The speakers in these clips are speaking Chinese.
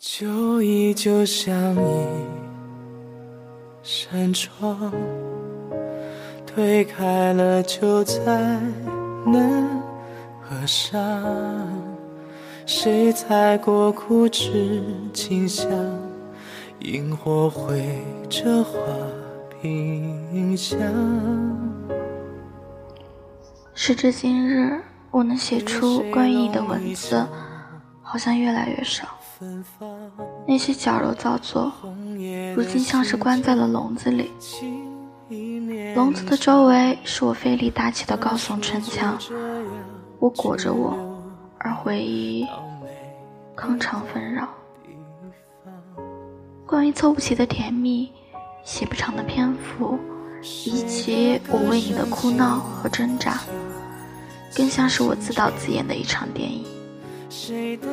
就依旧像一扇窗，推开了就再难合上。谁踩过枯枝清香？萤火绘着花屏香。时至今日，我能写出关于你的文字，好像越来越少。那些矫揉造作，如今像是关在了笼子里。笼子的周围是我费力搭起的高耸城墙，我裹着我。而回忆康肠纷扰，关于凑不齐的甜蜜，写不长的篇幅，以及我为你的哭闹和挣扎，更像是我自导自演的一场电影。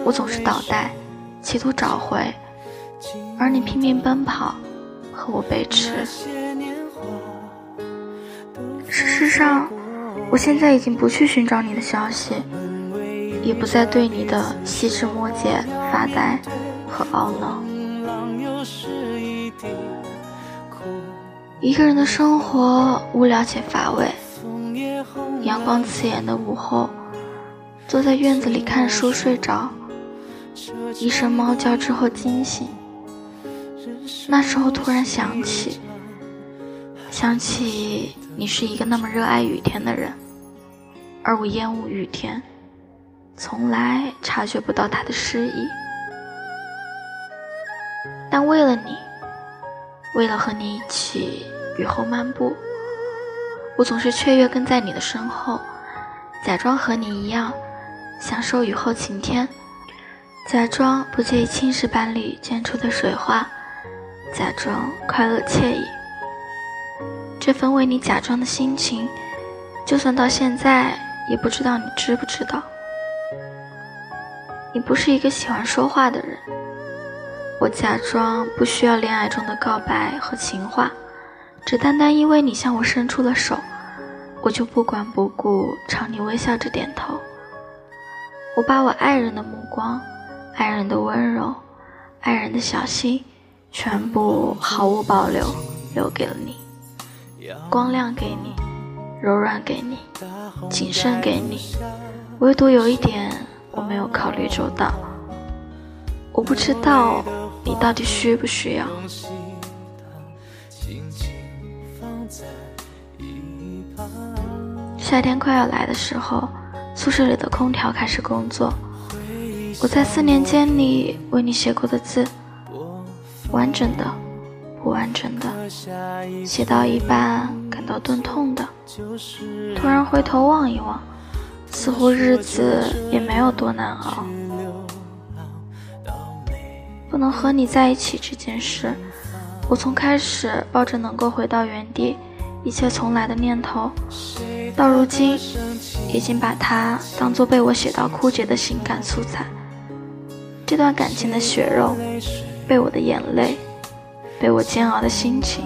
我总是倒带，企图找回，而你拼命奔跑，和我背驰。事实上，我现在已经不去寻找你的消息。也不再对你的细枝末节发呆和懊恼。一个人的生活无聊且乏味。阳光刺眼的午后，坐在院子里看书睡着，一声猫叫之后惊醒。那时候突然想起，想起你是一个那么热爱雨天的人，而我厌恶雨天。从来察觉不到他的诗意，但为了你，为了和你一起雨后漫步，我总是雀跃跟在你的身后，假装和你一样享受雨后晴天，假装不介意青石板里溅出的水花，假装快乐惬意。这份为你假装的心情，就算到现在，也不知道你知不知道。你不是一个喜欢说话的人，我假装不需要恋爱中的告白和情话，只单单因为你向我伸出了手，我就不管不顾朝你微笑着点头。我把我爱人的目光、爱人的温柔、爱人的小心，全部毫无保留留给了你，光亮给你，柔软给你，谨慎给你，唯独有一点。我没有考虑周到，我不知道你到底需不需要。夏天快要来的时候，宿舍里的空调开始工作。我在四年间里为你写过的字，完整的，不完整的，写到一半感到钝痛的，突然回头望一望。似乎日子也没有多难熬。不能和你在一起这件事，我从开始抱着能够回到原地，一切从来的念头，到如今，已经把它当做被我写到枯竭的情感素材。这段感情的血肉，被我的眼泪，被我煎熬的心情，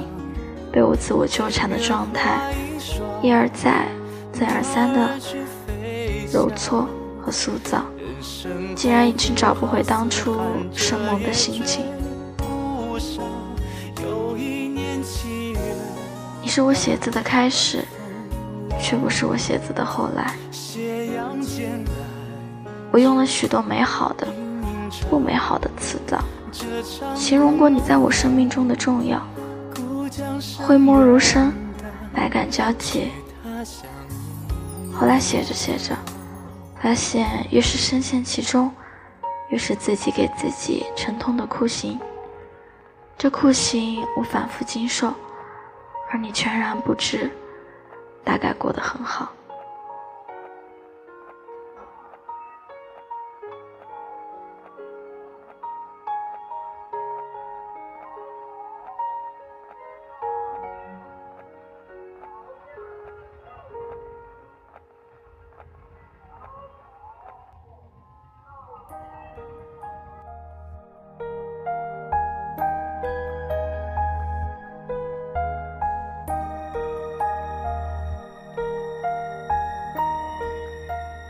被我自我纠缠的状态，一而再，再而三的。揉搓和塑造，竟然已经找不回当初生猛的心情。你是我写字的开始，却不是我写字的后来。我用了许多美好的、不美好的词藻，形容过你在我生命中的重要。讳莫如深，百感交集。后来写着写着。发现越是深陷其中，越是自己给自己沉痛的酷刑。这酷刑我反复经受，而你全然不知，大概过得很好。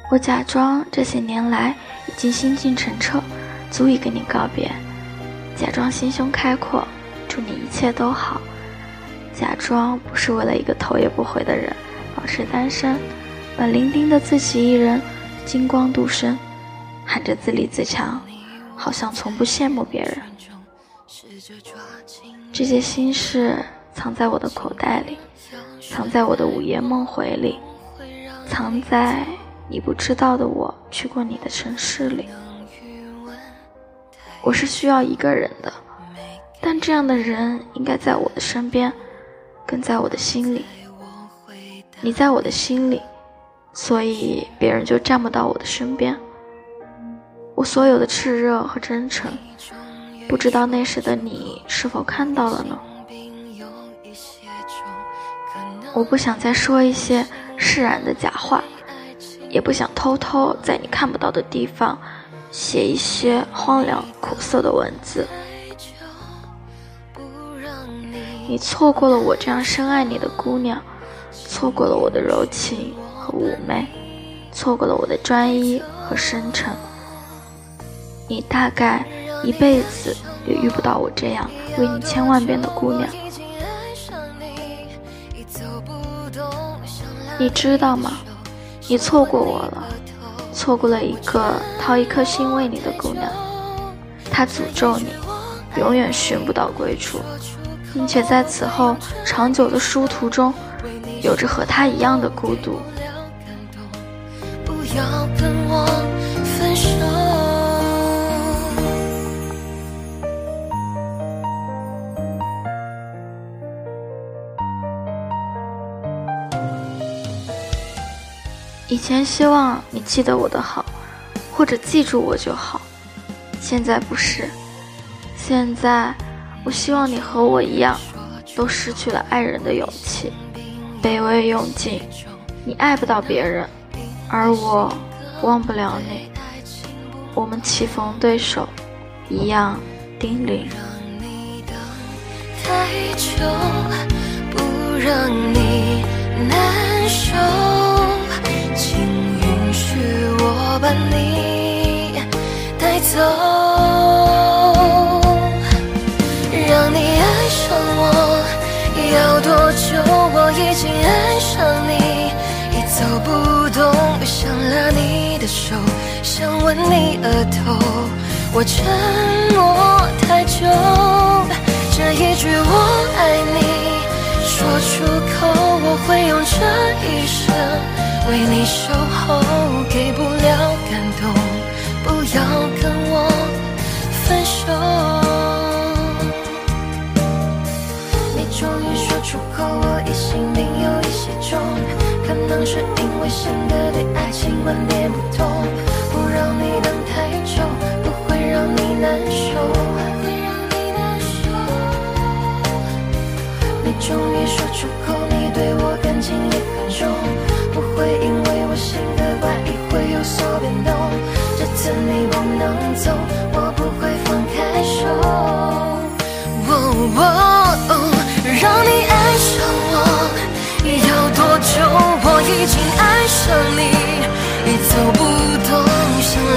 我假装这些年来已经心境澄澈，足以跟你告别，假装心胸开阔，祝你一切都好。假装不是为了一个头也不回的人保持单身，把伶仃的自己一人金光独身，喊着自立自强，好像从不羡慕别人。这些心事藏在我的口袋里，藏在我的午夜梦回里，藏在你不知道的我去过你的城市里。我是需要一个人的，但这样的人应该在我的身边。跟在我的心里，你在我的心里，所以别人就站不到我的身边。我所有的炽热和真诚，不知道那时的你是否看到了呢？我不想再说一些释然的假话，也不想偷偷在你看不到的地方写一些荒凉苦涩的文字。你错过了我这样深爱你的姑娘，错过了我的柔情和妩媚，错过了我的专一和深沉。你大概一辈子也遇不到我这样为你千万遍的姑娘。你知道吗？你错过我了，错过了一个掏一颗心为你的姑娘。她诅咒你，永远寻不到归处。并且在此后长久的殊途中，有着和他一样的孤独。以前希望你记得我的好，或者记住我就好，现在不是，现在。我希望你和我一样，都失去了爱人的勇气，卑微用尽。你爱不到别人，而我忘不了你。我们棋逢对手，一样叮咛。太久不让你难受，请允许我把你带走。让你爱上我要多久？我已经爱上你，已走不动，想拉你的手，想吻你额头。我沉默太久，这一句我爱你说出口，我会用这一生为你守候。给不了感动，不要跟我分手。你终于说出口，我疑心病有一些重，可能是因为性格对爱情观点不同，不让你等太久，不会让你难受。你终于说出口，你对我感情也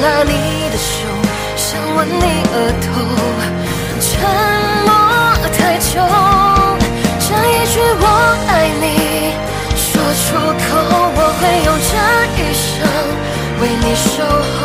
拉你的手，想吻你额头，沉默太久，这一句我爱你说出口，我会用这一生为你守候，